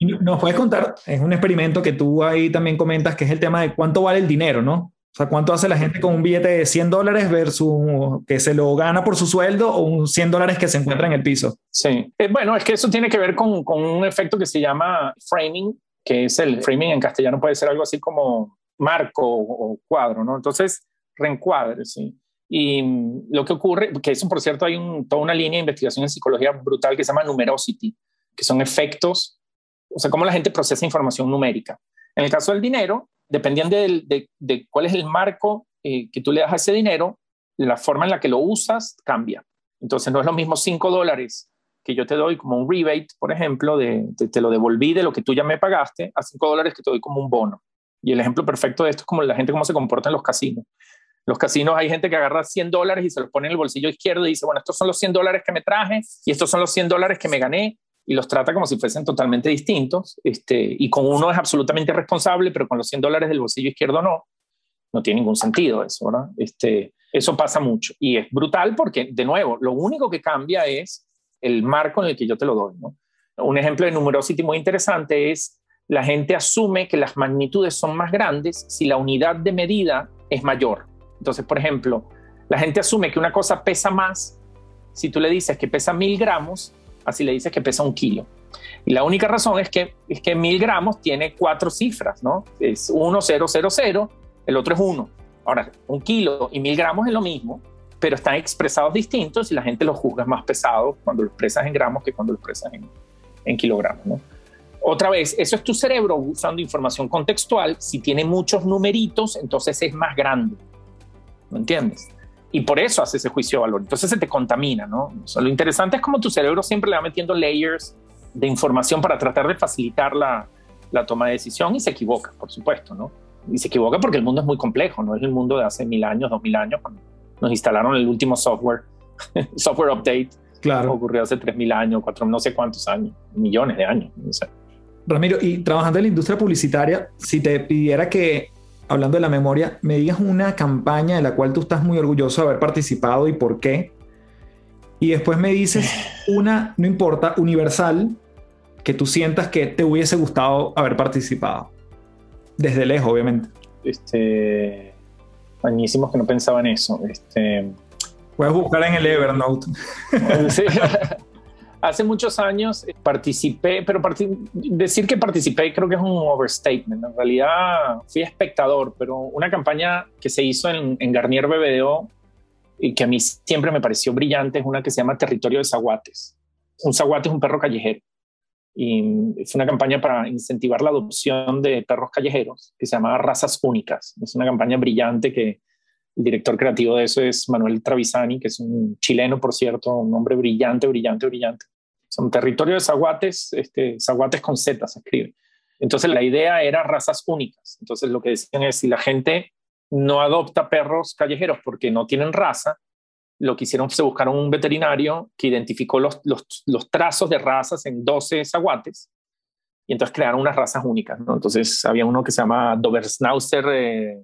¿Nos puedes contar? Es un experimento que tú ahí también comentas, que es el tema de cuánto vale el dinero, ¿no? O sea, ¿cuánto hace la gente con un billete de 100 dólares versus que se lo gana por su sueldo o un 100 dólares que se encuentra en el piso? Sí, eh, bueno, es que eso tiene que ver con, con, un efecto que se llama framing, que es el framing en castellano puede ser algo así como marco o cuadro, ¿no? Entonces, reencuadre, sí. Y lo que ocurre, que eso por cierto hay toda una línea de investigación en psicología brutal que se llama numerosity, que son efectos, o sea, cómo la gente procesa información numérica. En el caso del dinero, dependiendo de, cuál es el marco eh, que tú le das a ese dinero, la forma en la que lo usas cambia. Entonces no es lo mismo 5 dólares que yo te doy como un rebate, por ejemplo, de, te lo devolví de lo que tú ya me pagaste, a 5 dólares que te doy como un bono. Y el ejemplo perfecto de esto es como la gente cómo se comporta en los casinos. Los casinos hay gente que agarra 100 dólares y se los pone en el bolsillo izquierdo y dice, bueno, estos son los 100 dólares que me traje y estos son los 100 dólares que me gané y los trata como si fuesen totalmente distintos. Este, y con uno es absolutamente responsable, pero con los 100 dólares del bolsillo izquierdo no. No tiene ningún sentido eso, ¿verdad? Este, eso pasa mucho y es brutal porque, de nuevo, lo único que cambia es el marco en el que yo te lo doy. ¿no? Un ejemplo de numerosity muy interesante es la gente asume que las magnitudes son más grandes si la unidad de medida es mayor. Entonces, por ejemplo, la gente asume que una cosa pesa más si tú le dices que pesa mil gramos, así le dices que pesa un kilo. Y la única razón es que, es que mil gramos tiene cuatro cifras, ¿no? Es 1, 0, 0, 0, el otro es 1. Ahora, un kilo y mil gramos es lo mismo, pero están expresados distintos y la gente los juzga más pesados cuando lo expresas en gramos que cuando lo expresas en, en kilogramos, ¿no? Otra vez, eso es tu cerebro usando información contextual. Si tiene muchos numeritos, entonces es más grande. ¿No entiendes? Y por eso hace ese juicio de valor. Entonces se te contamina, ¿no? lo interesante es como tu cerebro siempre le va metiendo layers de información para tratar de facilitar la, la toma de decisión y se equivoca, por supuesto, ¿no? Y se equivoca porque el mundo es muy complejo, no es el mundo de hace mil años, dos mil años, cuando nos instalaron el último software, software update. Claro. Ocurrió hace tres mil años, cuatro, no sé cuántos años, millones de años. No sé. Ramiro, y trabajando en la industria publicitaria, si te pidiera que, hablando de la memoria, me digas una campaña de la cual tú estás muy orgulloso de haber participado y por qué, y después me dices una, no importa, universal, que tú sientas que te hubiese gustado haber participado. Desde lejos, obviamente. Este, buenísimos que no pensaba en eso. Este, Puedes buscar en el Evernote. Sí. hace muchos años participé, pero decir que participé creo que es un overstatement. En realidad fui espectador, pero una campaña que se hizo en, Garnier BBDO y que a mí siempre me pareció brillante es una que se llama Territorio de Zaguates. Un zaguate es un perro callejero. Y fue una campaña para incentivar la adopción de perros callejeros que se llama Razas Únicas. Es una campaña brillante que el director creativo de eso es Manuel Travisani, que es un chileno, por cierto, un hombre brillante, brillante, brillante. Son territorio de zaguates, este, zaguates con Z se escribe. Entonces la idea era razas únicas. Entonces lo que decían es, si la gente no adopta perros callejeros porque no tienen raza, lo que hicieron fue se buscaron un veterinario que identificó los, los, los trazos de razas en 12 zaguates y entonces crearon unas razas únicas. Entonces había uno que se llama Doberschnauzer, eh,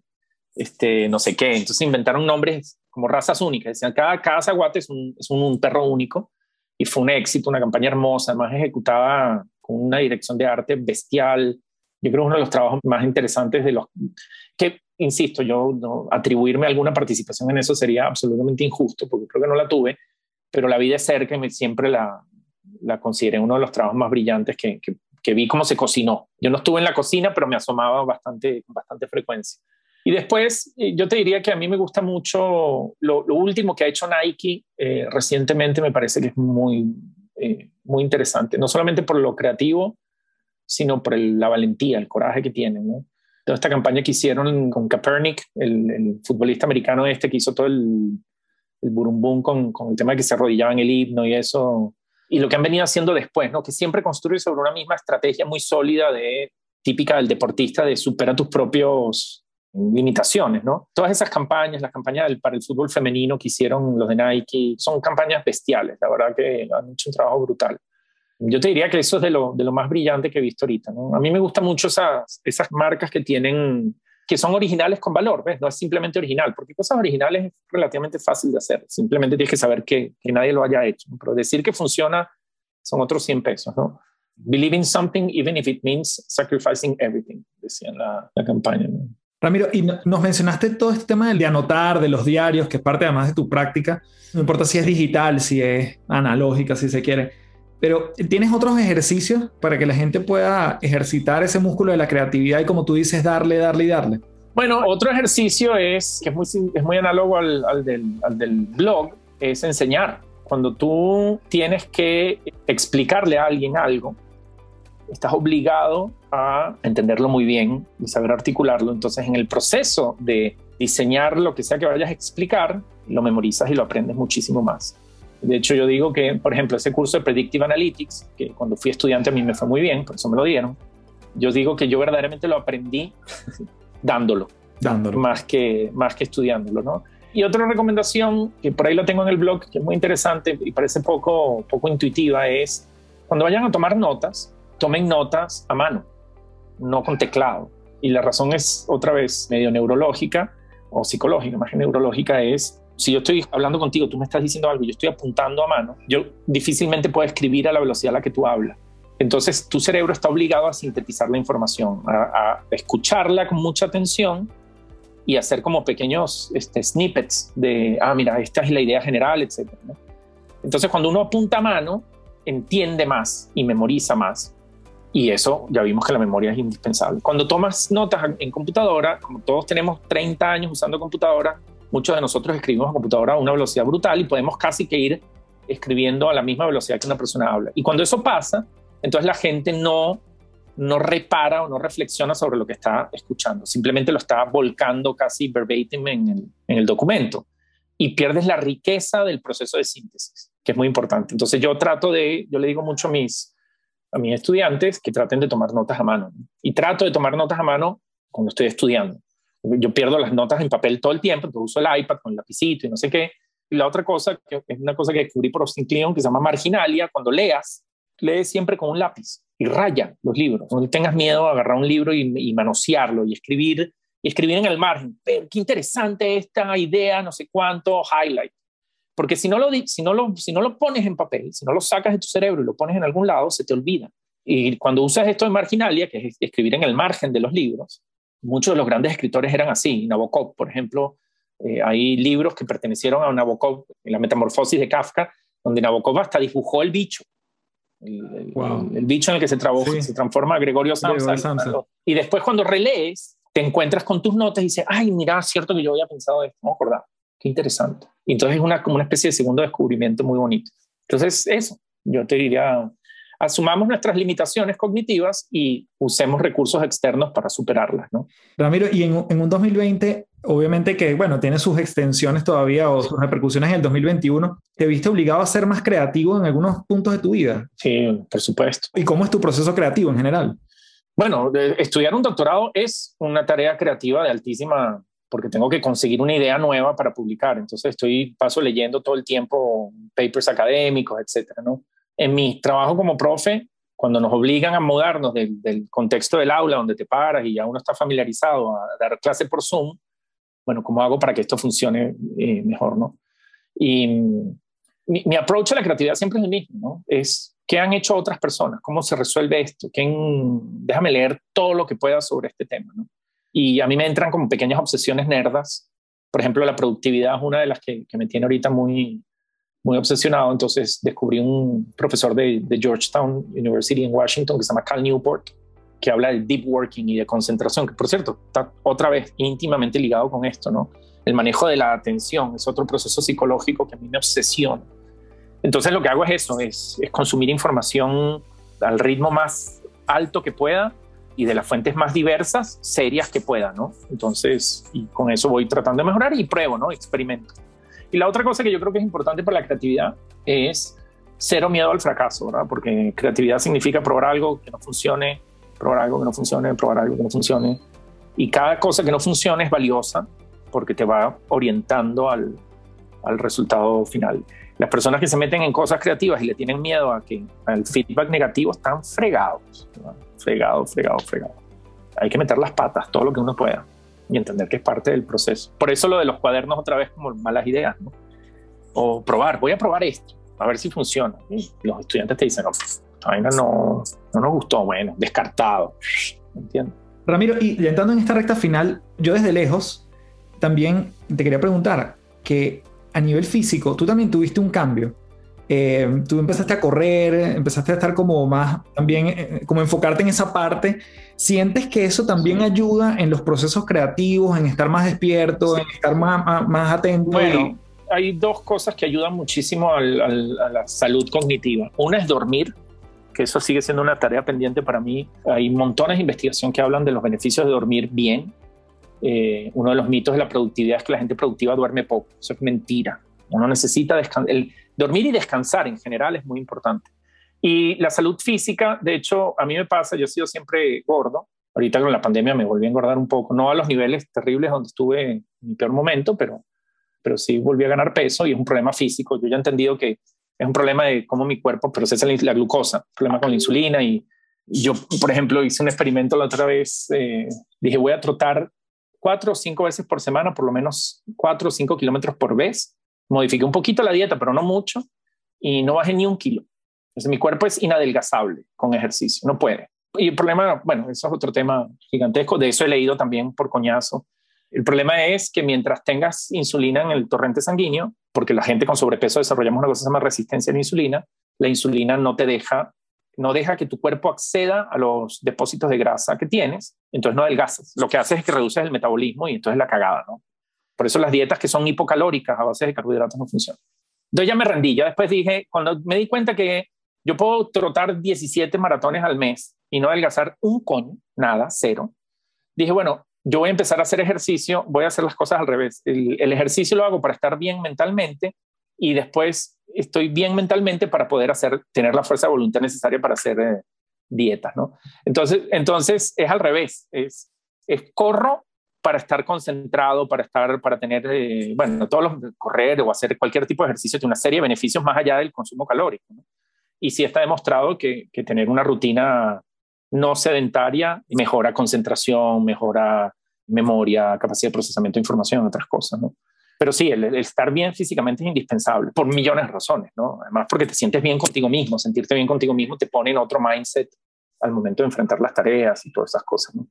este, no sé qué. Entonces inventaron nombres como razas únicas. Decían, cada, cada zaguate es un, es un perro único y fue un éxito, una campaña hermosa, además ejecutada con una dirección de arte bestial. Yo creo uno de los trabajos más interesantes de los que, insisto, yo atribuirme alguna participación en eso sería absolutamente injusto, porque creo que no la tuve, pero la vi de cerca y siempre la, la consideré uno de los trabajos más brillantes que, que, que, vi cómo se cocinó. Yo no estuve en la cocina, pero me asomaba bastante, bastante frecuencia. Y después, eh, yo te diría que a mí me gusta mucho lo, último que ha hecho Nike eh, recientemente, me parece que es muy, eh, muy interesante, no solamente por lo creativo, sino por la valentía, el coraje que tienen. Toda esta campaña que hicieron con Kaepernick, el, futbolista americano este que hizo todo el, burumbum con, el tema de que se arrodillaba en el himno y eso, y lo que han venido haciendo después, ¿no? que siempre construye sobre una misma estrategia muy sólida de típica del deportista de supera tus propios limitaciones, ¿no? Todas esas campañas, las campañas para el fútbol femenino que hicieron los de Nike, son campañas bestiales, la verdad que han hecho un trabajo brutal. Yo te diría que eso es de lo, de lo más brillante que he visto ahorita, ¿no? A mí me gustan mucho esas, esas marcas que tienen, que son originales con valor, ¿ves? No es simplemente original, porque cosas originales es relativamente fácil de hacer, simplemente tienes que saber que, que nadie lo haya hecho, pero decir que funciona son otros 100 pesos, ¿no? Believe in something even if it means sacrificing everything, decía la, la campaña, ¿no? Ramiro, y nos mencionaste todo este tema de anotar, de los diarios, que es parte además de tu práctica. No importa si es digital, si es analógica, si se quiere. Pero ¿tienes otros ejercicios para que la gente pueda ejercitar ese músculo de la creatividad y como tú dices, darle, darle y darle? Bueno, otro ejercicio es, que es muy, es muy análogo del, al del blog, es enseñar. Cuando tú tienes que explicarle a alguien algo, estás obligado a entenderlo muy bien y saber articularlo. Entonces, en el proceso de diseñar lo que sea que vayas a explicar, lo memorizas y lo aprendes muchísimo más. De hecho, yo digo que, por ejemplo, ese curso de Predictive Analytics, que cuando fui estudiante a mí me fue muy bien, por eso me lo dieron, yo digo que yo verdaderamente lo aprendí dándolo, dándolo. Más, que, más que estudiándolo, ¿no? Y otra recomendación, que por ahí lo tengo en el blog, que es muy interesante y parece poco, poco intuitiva, es cuando vayan a tomar notas, tomen notas a mano, no con teclado. Y la razón es otra vez medio neurológica o psicológica, más que neurológica, es si yo estoy hablando contigo, tú me estás diciendo algo, yo estoy apuntando a mano, yo difícilmente puedo escribir a la velocidad a la que tú hablas. Entonces tu cerebro está obligado a sintetizar la información, a, escucharla con mucha atención y hacer como pequeños este, snippets de, ah, mira, esta es la idea general, etc. Entonces cuando uno apunta a mano, entiende más y memoriza más. Y eso ya vimos que la memoria es indispensable. Cuando tomas notas en computadora, como todos tenemos 30 años usando computadora, muchos de nosotros escribimos a computadora a una velocidad brutal y podemos casi que ir escribiendo a la misma velocidad que una persona habla. Y cuando eso pasa, entonces la gente no, no repara o no reflexiona sobre lo que está escuchando, simplemente lo está volcando casi verbatim en el, en el documento y pierdes la riqueza del proceso de síntesis, que es muy importante. Entonces yo trato de, yo le digo mucho a mis, a mis estudiantes que traten de tomar notas a mano y trato de tomar notas a mano cuando estoy estudiando yo pierdo las notas en papel todo el tiempo, entonces uso el iPad con el lapicito y no sé qué. Y la otra cosa, que es una cosa que descubrí por Austin Kleon, que se llama marginalia, cuando leas, lees siempre con un lápiz y raya los libros. No tengas miedo a agarrar un libro y, manosearlo y escribir, y escribir en el margen. Pero qué interesante esta idea, no sé cuánto, highlight. Porque si no, lo, si, no lo, si no lo pones en papel, si no lo sacas de tu cerebro y lo pones en algún lado, se te olvida. Y cuando usas esto de marginalia, que es escribir en el margen de los libros, muchos de los grandes escritores eran así. Nabokov, por ejemplo, eh, hay libros que pertenecieron a Nabokov, en la metamorfosis de Kafka, donde Nabokov hasta dibujó el bicho. El, bicho en el que se, se transforma Gregorio Samsa. Y después cuando relees, te encuentras con tus notas y dices, ay, mira, cierto que yo había pensado esto, no acordaba. Qué interesante. Y entonces es una, como una especie de segundo descubrimiento muy bonito. Entonces, eso, yo te diría, asumamos nuestras limitaciones cognitivas y usemos recursos externos para superarlas. ¿no? Ramiro, y en, un 2020, obviamente que, bueno, tiene sus extensiones todavía o sus repercusiones en el 2021, ¿te viste obligado a ser más creativo en algunos puntos de tu vida? Sí, por supuesto. ¿Y cómo es tu proceso creativo en general? Bueno, estudiar un doctorado es una tarea creativa de altísima porque tengo que conseguir una idea nueva para publicar. Entonces estoy paso leyendo todo el tiempo papers académicos, etcétera, ¿no? en mi trabajo como profe, cuando nos obligan a mudarnos del, contexto del aula donde te paras y ya uno está familiarizado a dar clase por Zoom, bueno, ¿cómo hago para que esto funcione eh, mejor, no? Y mi, mi, approach a la creatividad siempre es el mismo, ¿no? Es qué han hecho otras personas, cómo se resuelve esto, ¿Quién, déjame leer todo lo que pueda sobre este tema, ¿no? Y a mí me entran como pequeñas obsesiones nerdas. Por ejemplo, la productividad es una de las que, que me tiene ahorita muy, muy obsesionado, entonces descubrí un profesor de, Georgetown University en Washington que se llama Cal Newport, que habla de deep working y de concentración, que por cierto está otra vez íntimamente ligado con esto, ¿no? El manejo de la atención es otro proceso psicológico que a mí me obsesiona. Entonces lo que hago es eso, es, es consumir información al ritmo más alto que pueda y de las fuentes más diversas, serias que pueda, ¿no? Entonces, y con eso voy tratando de mejorar y pruebo, ¿no? Experimento. Y la otra cosa que yo creo que es importante para la creatividad es cero miedo al fracaso, ¿verdad? Porque creatividad significa probar algo que no funcione, probar algo que no funcione, probar algo que no funcione. Y cada cosa que no funcione es valiosa porque te va orientando al, al resultado final. Las personas que se meten en cosas creativas y le tienen miedo a que al feedback negativo están fregados, fregados, fregados, fregados. Hay que meter las patas todo lo que uno pueda y entender que es parte del proceso. Por eso lo de los cuadernos otra vez como malas ideas, ¿no? O probar, voy a probar esto, a ver si funciona. Y los estudiantes te dicen, no, esta vaina no, no nos gustó, bueno, descartado. ¿Entiendes? Ramiro, y entrando en esta recta final, yo desde lejos también te quería preguntar que a nivel físico, tú también tuviste un cambio eh, tú empezaste a correr, empezaste a estar como más, también, eh, como enfocarte en esa parte. ¿Sientes que eso también ayuda en los procesos creativos, en estar más despierto, en estar más, más, atento? Bueno, hay dos cosas que ayudan muchísimo a la salud cognitiva. Una es dormir, que eso sigue siendo una tarea pendiente para mí. Hay montones de investigación que hablan de los beneficios de dormir bien. Eh, uno de los mitos de la productividad es que la gente productiva duerme poco. Eso es mentira. Uno necesita. El dormir y descansar en general es muy importante. Y la salud física, de hecho, a mí me pasa, yo he sido siempre gordo. Ahorita con la pandemia me volví a engordar un poco, no a los niveles terribles donde estuve en mi peor momento, pero, pero sí volví a ganar peso y es un problema físico. Yo ya he entendido que es un problema de cómo mi cuerpo procesa la, glucosa, problema con la insulina. Y, yo, por ejemplo, hice un experimento la otra vez, eh, dije, voy a trotar cuatro o cinco veces por semana, por lo menos cuatro o cinco kilómetros por vez. Modifiqué un poquito la dieta, pero no mucho, y no bajé ni un kilo. Entonces, mi cuerpo es inadelgazable con ejercicio, no puede. Y el problema, bueno, eso es otro tema gigantesco, de eso he leído también por coñazo. El problema es que mientras tengas insulina en el torrente sanguíneo, porque la gente con sobrepeso desarrollamos una cosa que se llama resistencia a la insulina, la insulina no te deja, no deja que tu cuerpo acceda a los depósitos de grasa que tienes, entonces no adelgazas. Lo que haces es que reduces el metabolismo y entonces la cagada, ¿no? Por eso las dietas que son hipocalóricas a base de carbohidratos no funcionan. Entonces ya me rendí, ya después dije, cuando me di cuenta que yo puedo trotar 17 maratones al mes y no adelgazar un coño, nada, cero, dije, bueno, yo voy a empezar a hacer ejercicio, voy a hacer las cosas al revés. El, ejercicio lo hago para estar bien mentalmente y después estoy bien mentalmente para poder hacer, tener la fuerza de voluntad necesaria para hacer eh, dietas, ¿no? Entonces, entonces es al revés, es, es corro para estar concentrado, para estar, para tener, eh, bueno, todos los correr o hacer cualquier tipo de ejercicio tiene una serie de beneficios más allá del consumo calórico. Y sí está demostrado que, que tener una rutina no sedentaria mejora concentración, mejora memoria, capacidad de procesamiento de información, otras cosas, ¿no? Pero sí, el, estar bien físicamente es indispensable por millones de razones, ¿no? Además, porque te sientes bien contigo mismo, sentirte bien contigo mismo te pone en otro mindset al momento de enfrentar las tareas y todas esas cosas, ¿no?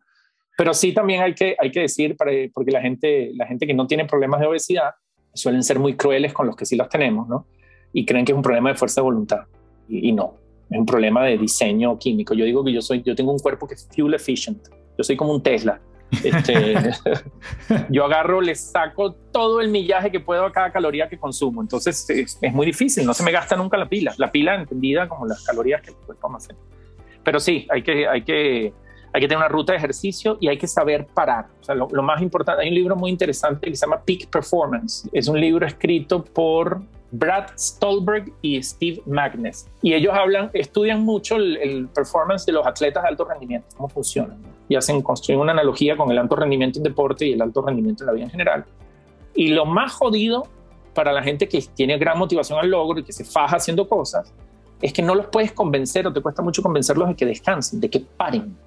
Pero sí también hay que, hay que decir, para, porque la gente, la gente que no tiene problemas de obesidad suelen ser muy crueles con los que sí los tenemos, ¿no? Y creen que es un problema de fuerza de voluntad. Y, y no, es un problema de diseño químico. Yo digo que yo, soy, yo tengo un cuerpo que es fuel efficient. Yo soy como un Tesla este, yo agarro, le saco todo el millaje que puedo a cada caloría que consumo. Entonces es, muy difícil, no se me gasta nunca la pila. La pila entendida como las calorías que el cuerpo hacer Pero sí, hay que, hay, que, hay que tener una ruta de ejercicio y hay que saber parar. O sea, lo, lo más importante, hay un libro muy interesante que se llama Peak Performance. Es un libro escrito por Brad Stolberg y Steve Magnus. Y ellos hablan, estudian mucho el, performance de los atletas de alto rendimiento, cómo funcionan. Y hacen, construyen una analogía con el alto rendimiento en deporte y el alto rendimiento en la vida en general. Y lo más jodido para la gente que tiene gran motivación al logro y que se faja haciendo cosas, es que no los puedes convencer o te cuesta mucho convencerlos de que descansen, de que paren.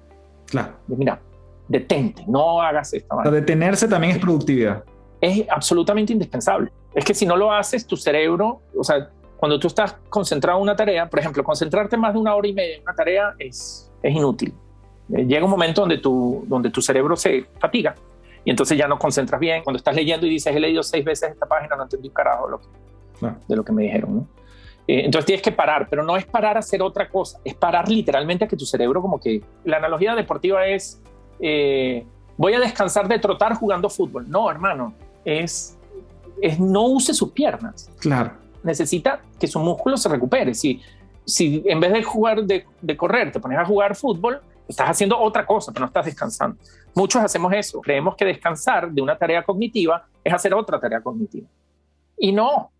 Claro. mira, detente, no hagas esto. detenerse también es productividad. Es absolutamente indispensable. Es que si no lo haces, tu cerebro, o sea, cuando tú estás concentrado en una tarea, por ejemplo, concentrarte más de una hora y media en una tarea es, es inútil. Eh, llega un momento donde tu, donde tu cerebro se fatiga y entonces ya no concentras bien. Cuando estás leyendo y dices, he leído seis veces esta página, no entendí un carajo lo de lo que me dijeron. ¿no? Eh, entonces tienes que parar, pero no es parar a hacer otra cosa, es parar literalmente a que tu cerebro como que... La analogía deportiva es, eh, voy a descansar de trotar jugando fútbol. No, hermano, es es no use sus piernas. Claro. Necesita que su músculo se recupere. Si, si en vez de jugar, de, correr, te pones a jugar fútbol, estás haciendo otra cosa, pero no estás descansando. Muchos hacemos eso. Creemos que descansar de una tarea cognitiva es hacer otra tarea cognitiva. Y no,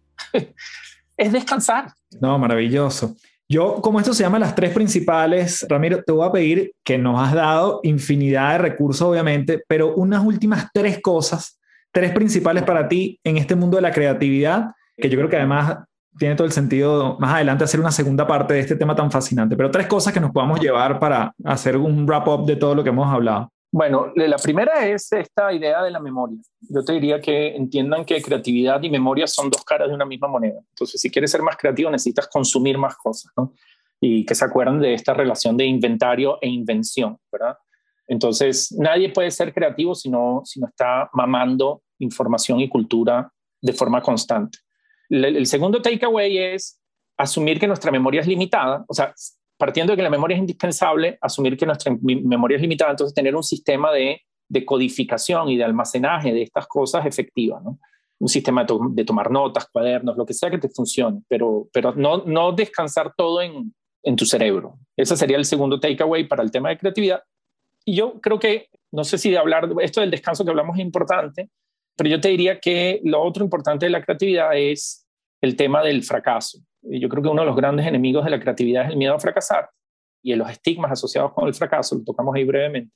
es descansar. No, maravilloso. Yo, como esto se llama las tres principales, Ramiro, te voy a pedir que nos has dado infinidad de recursos, obviamente, pero unas últimas tres cosas tres principales para ti en este mundo de la creatividad, que yo creo que además tiene todo el sentido más adelante hacer una segunda parte de este tema tan fascinante, pero tres cosas que nos podamos llevar para hacer un wrap-up de todo lo que hemos hablado. Bueno, la primera es esta idea de la memoria. Yo te diría que entiendan que creatividad y memoria son dos caras de una misma moneda. Entonces, si quieres ser más creativo, necesitas consumir más cosas. Y que se acuerden de esta relación de inventario e invención, ¿verdad? Entonces, nadie puede ser creativo si no, si no está mamando información y cultura de forma constante. El, segundo takeaway es asumir que nuestra memoria es limitada, o sea, partiendo de que la memoria es indispensable, asumir que nuestra memoria es limitada, entonces tener un sistema de, codificación y de almacenaje de estas cosas efectiva, ¿no? Un sistema de, tomar notas, cuadernos, lo que sea que te funcione, pero, pero no, no descansar todo en, en tu cerebro. Ese sería el segundo takeaway para el tema de creatividad. Y yo creo que, no sé si de hablar, esto del descanso que hablamos es importante, pero yo te diría que lo otro importante de la creatividad es el tema del fracaso. Yo creo que uno de los grandes enemigos de la creatividad es el miedo a fracasar y los estigmas asociados con el fracaso, lo tocamos ahí brevemente.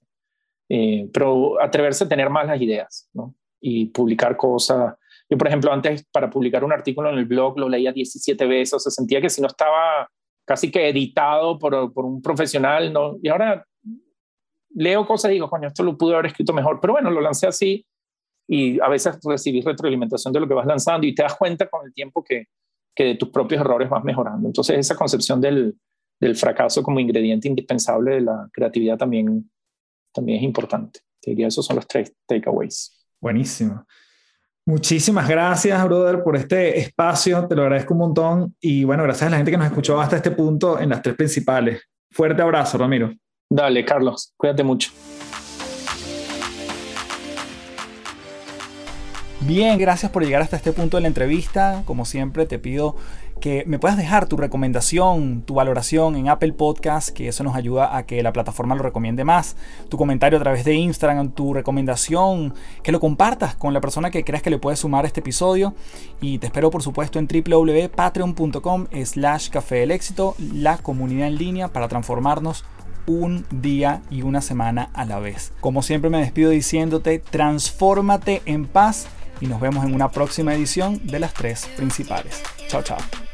Eh, pero atreverse a tener más las ideas y publicar cosas. Yo, por ejemplo, antes para publicar un artículo en el blog lo leía 17 veces, o sea, sentía que si no estaba casi que editado por, por un profesional, ¿no? y ahora leo cosas y digo, coño, esto lo pude haber escrito mejor, pero bueno, lo lancé así y a veces recibís retroalimentación de lo que vas lanzando y te das cuenta con el tiempo que, que de tus propios errores vas mejorando. Entonces esa concepción del, del fracaso como ingrediente indispensable de la creatividad también, también es importante. Te diría, esos son los tres takeaways. Buenísimo. Muchísimas gracias, brother, por este espacio. Te lo agradezco un montón. Y bueno, gracias a la gente que nos escuchó hasta este punto en las tres principales. Fuerte abrazo, Ramiro. Dale, Carlos. Cuídate mucho. Bien, gracias por llegar hasta este punto de la entrevista. Como siempre, te pido que me puedas dejar tu recomendación, tu valoración en Apple Podcast, que eso nos ayuda a que la plataforma lo recomiende más. Tu comentario a través de Instagram, tu recomendación, que lo compartas con la persona que creas que le puede sumar este episodio. Y te espero, por supuesto, en www.patreon.com slash café del éxito, la comunidad en línea para transformarnos un día y una semana a la vez. Como siempre me despido diciéndote, transfórmate en paz y nos vemos en una próxima edición de las tres principales. Chao, chao.